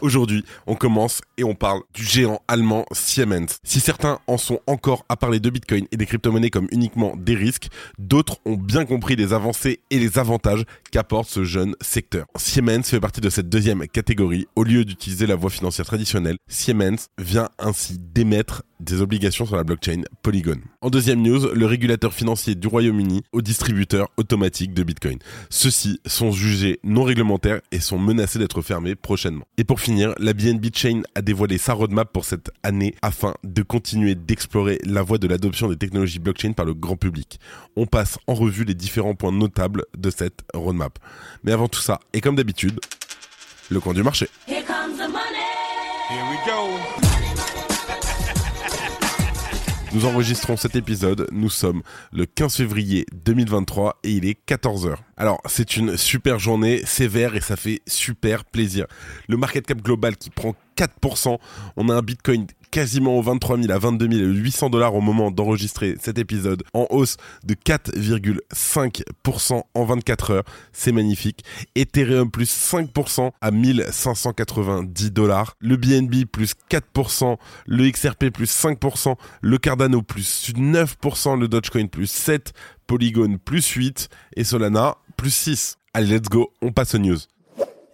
Aujourd'hui, on commence et on parle du géant allemand Siemens. Si certains en sont encore à parler de Bitcoin et des crypto-monnaies comme uniquement des risques, d'autres ont bien compris les avancées et les avantages qu'apporte ce jeune secteur. Siemens fait partie de cette deuxième catégorie. Au lieu d'utiliser la voie financière traditionnelle, Siemens vient ainsi d'émettre des obligations sur la blockchain Polygon. En deuxième news, le régulateur financier du Royaume-Uni aux distributeurs automatiques de Bitcoin. Ceux-ci sont jugés non réglementaires et sont menacés d'être fermés prochainement. Et pour finir, la BNB Chain a dévoilé sa roadmap pour cette année afin de continuer d'explorer la voie de l'adoption des technologies blockchain par le grand public. On passe en revue les différents points notables de cette roadmap. Mais avant tout ça, et comme d'habitude, le coin du marché. Here comes the money. Here we go. Nous enregistrons cet épisode, nous sommes le 15 février 2023 et il est 14h. Alors, c'est une super journée, sévère et ça fait super plaisir. Le market cap global qui prend 4%, on a un Bitcoin quasiment aux 23 000 à 22 800 dollars au moment d'enregistrer cet épisode, en hausse de 4,5% en 24 heures. C'est magnifique. Ethereum plus 5% à 1590 dollars. Le BNB plus 4%. Le XRP plus 5%. Le Cardano plus 9%. Le Dogecoin plus 7%. Polygon plus 8%. Et Solana plus 6%. Allez, let's go, on passe aux news.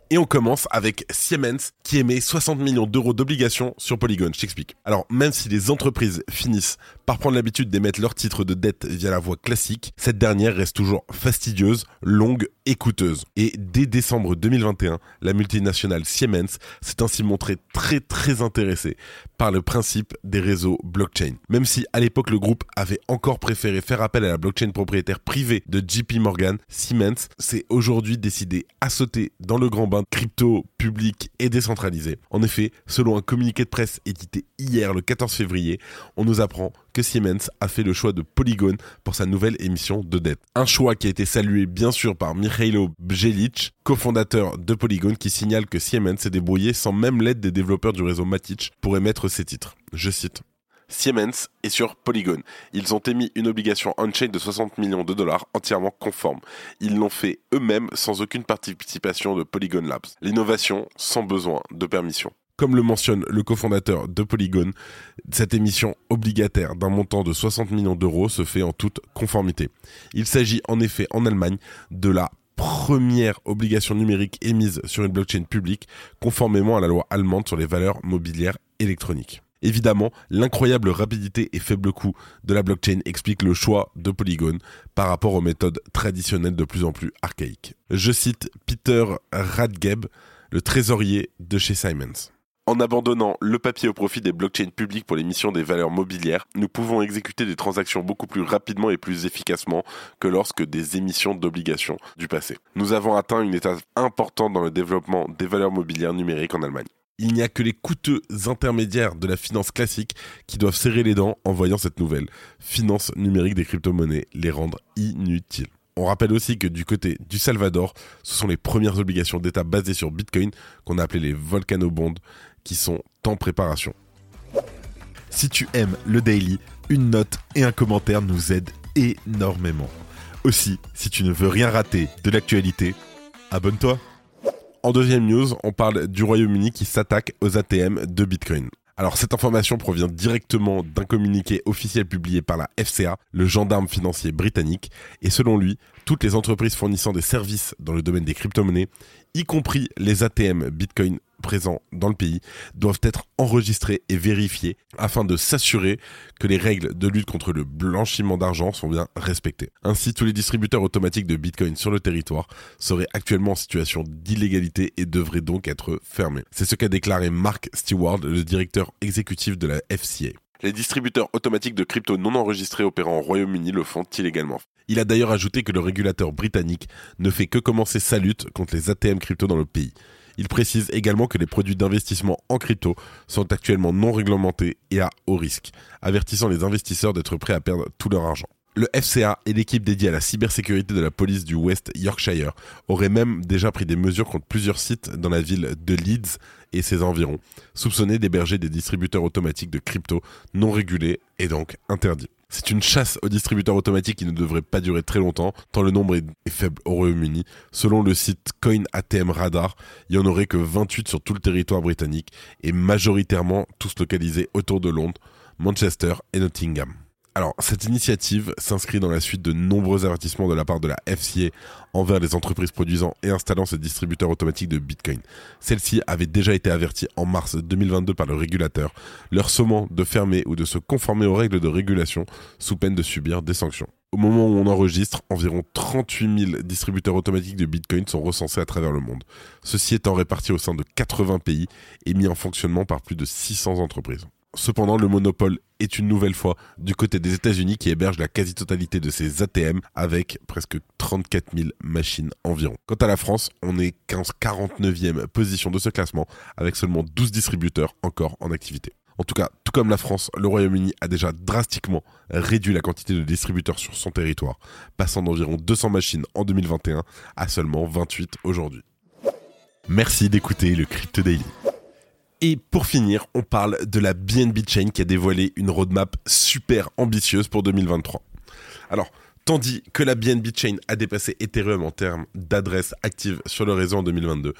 Et on commence avec Siemens qui émet 60 millions d'euros d'obligations sur Polygon. Je t'explique. Alors, même si les entreprises finissent par prendre l'habitude d'émettre leurs titres de dette via la voie classique, cette dernière reste toujours fastidieuse, longue et coûteuse. Et dès décembre 2021, la multinationale Siemens s'est ainsi montrée très très intéressée par le principe des réseaux blockchain. Même si à l'époque le groupe avait encore préféré faire appel à la blockchain propriétaire privée de JP Morgan, Siemens s'est aujourd'hui décidé à sauter dans le grand bain crypto public et décentralisé. En effet, selon un communiqué de presse édité hier le 14 février, on nous apprend que Siemens a fait le choix de Polygon pour sa nouvelle émission de dette. Un choix qui a été salué bien sûr par Mikhailo Bjelic, cofondateur de Polygon, qui signale que Siemens s'est débrouillé sans même l'aide des développeurs du réseau Matic pour émettre ses titres. Je cite. Siemens est sur Polygon. Ils ont émis une obligation on-chain de 60 millions de dollars entièrement conforme. Ils l'ont fait eux-mêmes sans aucune participation de Polygon Labs. L'innovation sans besoin de permission. Comme le mentionne le cofondateur de Polygon, cette émission obligataire d'un montant de 60 millions d'euros se fait en toute conformité. Il s'agit en effet en Allemagne de la première obligation numérique émise sur une blockchain publique conformément à la loi allemande sur les valeurs mobilières électroniques. Évidemment, l'incroyable rapidité et faible coût de la blockchain explique le choix de Polygon par rapport aux méthodes traditionnelles de plus en plus archaïques. Je cite Peter Radgeb, le trésorier de chez Simons. En abandonnant le papier au profit des blockchains publiques pour l'émission des valeurs mobilières, nous pouvons exécuter des transactions beaucoup plus rapidement et plus efficacement que lorsque des émissions d'obligations du passé. Nous avons atteint une étape importante dans le développement des valeurs mobilières numériques en Allemagne. Il n'y a que les coûteux intermédiaires de la finance classique qui doivent serrer les dents en voyant cette nouvelle finance numérique des crypto-monnaies les rendre inutiles. On rappelle aussi que du côté du Salvador, ce sont les premières obligations d'État basées sur Bitcoin, qu'on a appelées les Volcano Bonds, qui sont en préparation. Si tu aimes le daily, une note et un commentaire nous aident énormément. Aussi, si tu ne veux rien rater de l'actualité, abonne-toi. En deuxième news, on parle du Royaume-Uni qui s'attaque aux ATM de Bitcoin. Alors cette information provient directement d'un communiqué officiel publié par la FCA, le gendarme financier britannique, et selon lui, toutes les entreprises fournissant des services dans le domaine des crypto-monnaies, y compris les ATM Bitcoin présents dans le pays, doivent être enregistrés et vérifiés afin de s'assurer que les règles de lutte contre le blanchiment d'argent sont bien respectées. Ainsi, tous les distributeurs automatiques de Bitcoin sur le territoire seraient actuellement en situation d'illégalité et devraient donc être fermés. C'est ce qu'a déclaré Mark Stewart, le directeur exécutif de la FCA. Les distributeurs automatiques de crypto non enregistrés opérant au Royaume-Uni le font illégalement. Il a d'ailleurs ajouté que le régulateur britannique ne fait que commencer sa lutte contre les ATM crypto dans le pays. Il précise également que les produits d'investissement en crypto sont actuellement non réglementés et à haut risque, avertissant les investisseurs d'être prêts à perdre tout leur argent. Le FCA et l'équipe dédiée à la cybersécurité de la police du West Yorkshire auraient même déjà pris des mesures contre plusieurs sites dans la ville de Leeds et ses environs, soupçonnés d'héberger des distributeurs automatiques de crypto non régulés et donc interdits. C'est une chasse aux distributeurs automatiques qui ne devrait pas durer très longtemps, tant le nombre est faible au Royaume-Uni. Selon le site Coin ATM Radar, il n'y en aurait que 28 sur tout le territoire britannique, et majoritairement tous localisés autour de Londres, Manchester et Nottingham. Alors, cette initiative s'inscrit dans la suite de nombreux avertissements de la part de la FCA envers les entreprises produisant et installant ces distributeurs automatiques de Bitcoin. Celle-ci avait déjà été avertie en mars 2022 par le régulateur, leur sommant de fermer ou de se conformer aux règles de régulation sous peine de subir des sanctions. Au moment où on enregistre, environ 38 000 distributeurs automatiques de Bitcoin sont recensés à travers le monde. Ceci étant répartis au sein de 80 pays et mis en fonctionnement par plus de 600 entreprises. Cependant, le monopole est une nouvelle fois du côté des États-Unis qui héberge la quasi-totalité de ses ATM avec presque 34 000 machines environ. Quant à la France, on est 15 49e position de ce classement avec seulement 12 distributeurs encore en activité. En tout cas, tout comme la France, le Royaume-Uni a déjà drastiquement réduit la quantité de distributeurs sur son territoire, passant d'environ 200 machines en 2021 à seulement 28 aujourd'hui. Merci d'écouter le Crypto Daily. Et pour finir, on parle de la BNB Chain qui a dévoilé une roadmap super ambitieuse pour 2023. Alors, tandis que la BNB Chain a dépassé Ethereum en termes d'adresses actives sur le réseau en 2022,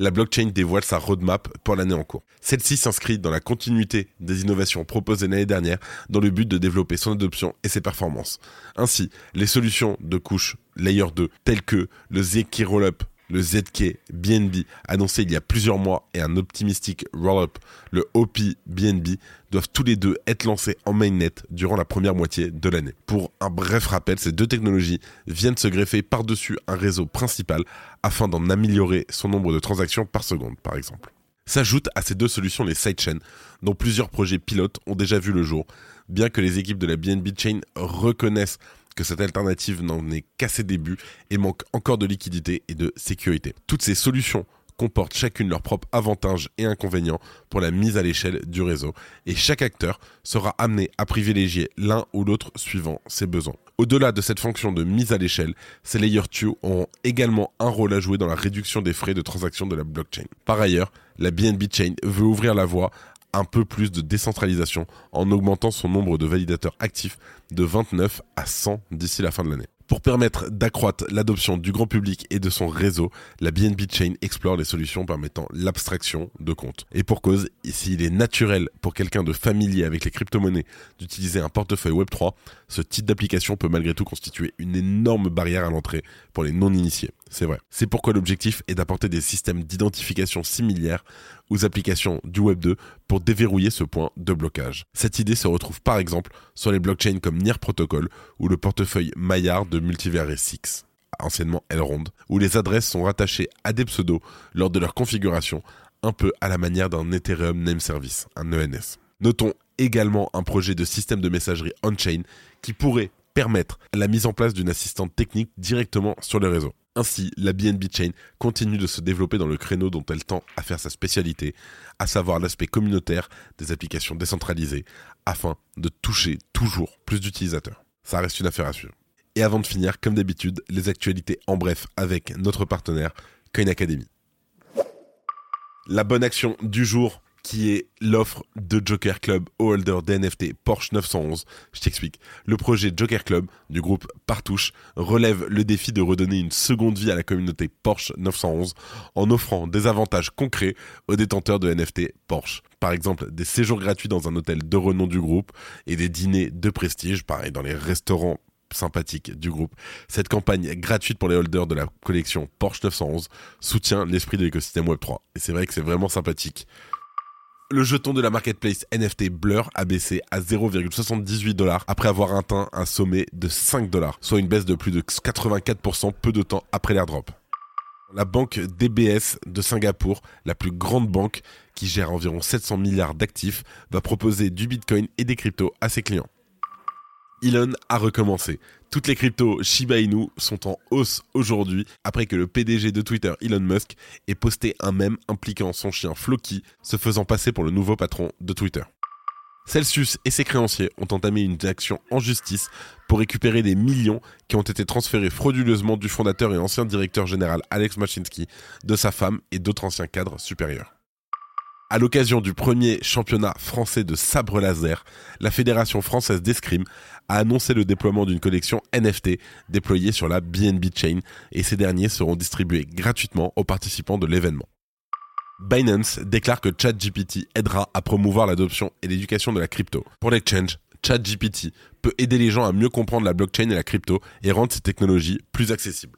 la blockchain dévoile sa roadmap pour l'année en cours. Celle-ci s'inscrit dans la continuité des innovations proposées l'année dernière dans le but de développer son adoption et ses performances. Ainsi, les solutions de couche Layer 2 telles que le Zeki Rollup le ZK BNB annoncé il y a plusieurs mois et un optimistique roll-up, le OP BNB, doivent tous les deux être lancés en mainnet durant la première moitié de l'année. Pour un bref rappel, ces deux technologies viennent se greffer par-dessus un réseau principal afin d'en améliorer son nombre de transactions par seconde, par exemple. S'ajoutent à ces deux solutions les sidechains, dont plusieurs projets pilotes ont déjà vu le jour, bien que les équipes de la BNB Chain reconnaissent cette alternative n'en est qu'à ses débuts et manque encore de liquidité et de sécurité. Toutes ces solutions comportent chacune leurs propres avantages et inconvénients pour la mise à l'échelle du réseau, et chaque acteur sera amené à privilégier l'un ou l'autre suivant ses besoins. Au-delà de cette fonction de mise à l'échelle, ces Layer 2 auront également un rôle à jouer dans la réduction des frais de transaction de la blockchain. Par ailleurs, la BNB Chain veut ouvrir la voie un peu plus de décentralisation en augmentant son nombre de validateurs actifs de 29 à 100 d'ici la fin de l'année. Pour permettre d'accroître l'adoption du grand public et de son réseau, la BNB Chain explore les solutions permettant l'abstraction de comptes. Et pour cause, s'il est naturel pour quelqu'un de familier avec les crypto-monnaies d'utiliser un portefeuille Web3, ce type d'application peut malgré tout constituer une énorme barrière à l'entrée pour les non-initiés. C'est vrai. C'est pourquoi l'objectif est d'apporter des systèmes d'identification similaires aux applications du Web 2 pour déverrouiller ce point de blocage. Cette idée se retrouve par exemple sur les blockchains comme NIR Protocol ou le portefeuille Maillard de Multiverse 6 anciennement Elrond, où les adresses sont rattachées à des pseudos lors de leur configuration, un peu à la manière d'un Ethereum Name Service, un ENS. Notons également un projet de système de messagerie on-chain qui pourrait permettre la mise en place d'une assistante technique directement sur le réseau. Ainsi, la BNB Chain continue de se développer dans le créneau dont elle tend à faire sa spécialité, à savoir l'aspect communautaire des applications décentralisées, afin de toucher toujours plus d'utilisateurs. Ça reste une affaire à suivre. Et avant de finir, comme d'habitude, les actualités en bref avec notre partenaire Coin Academy. La bonne action du jour, qui est l'offre de Joker Club au holder d'NFT Porsche 911. Je t'explique. Le projet Joker Club du groupe Partouche relève le défi de redonner une seconde vie à la communauté Porsche 911 en offrant des avantages concrets aux détenteurs de NFT Porsche. Par exemple, des séjours gratuits dans un hôtel de renom du groupe et des dîners de prestige, pareil dans les restaurants sympathiques du groupe. Cette campagne gratuite pour les holders de la collection Porsche 911 soutient l'esprit de l'écosystème Web3. Et c'est vrai que c'est vraiment sympathique le jeton de la marketplace NFT Blur a baissé à 0,78 dollars après avoir atteint un sommet de 5 dollars, soit une baisse de plus de 84% peu de temps après l'airdrop. La banque DBS de Singapour, la plus grande banque qui gère environ 700 milliards d'actifs, va proposer du Bitcoin et des cryptos à ses clients. Elon a recommencé. Toutes les cryptos Shiba Inu sont en hausse aujourd'hui après que le PDG de Twitter, Elon Musk, ait posté un mème impliquant son chien Floki se faisant passer pour le nouveau patron de Twitter. Celsius et ses créanciers ont entamé une action en justice pour récupérer des millions qui ont été transférés frauduleusement du fondateur et ancien directeur général Alex Machinsky, de sa femme et d'autres anciens cadres supérieurs. À l'occasion du premier championnat français de sabre laser, la Fédération française d'escrime a annoncé le déploiement d'une collection NFT déployée sur la BNB Chain et ces derniers seront distribués gratuitement aux participants de l'événement. Binance déclare que ChatGPT aidera à promouvoir l'adoption et l'éducation de la crypto. Pour l'exchange, ChatGPT peut aider les gens à mieux comprendre la blockchain et la crypto et rendre ces technologies plus accessibles.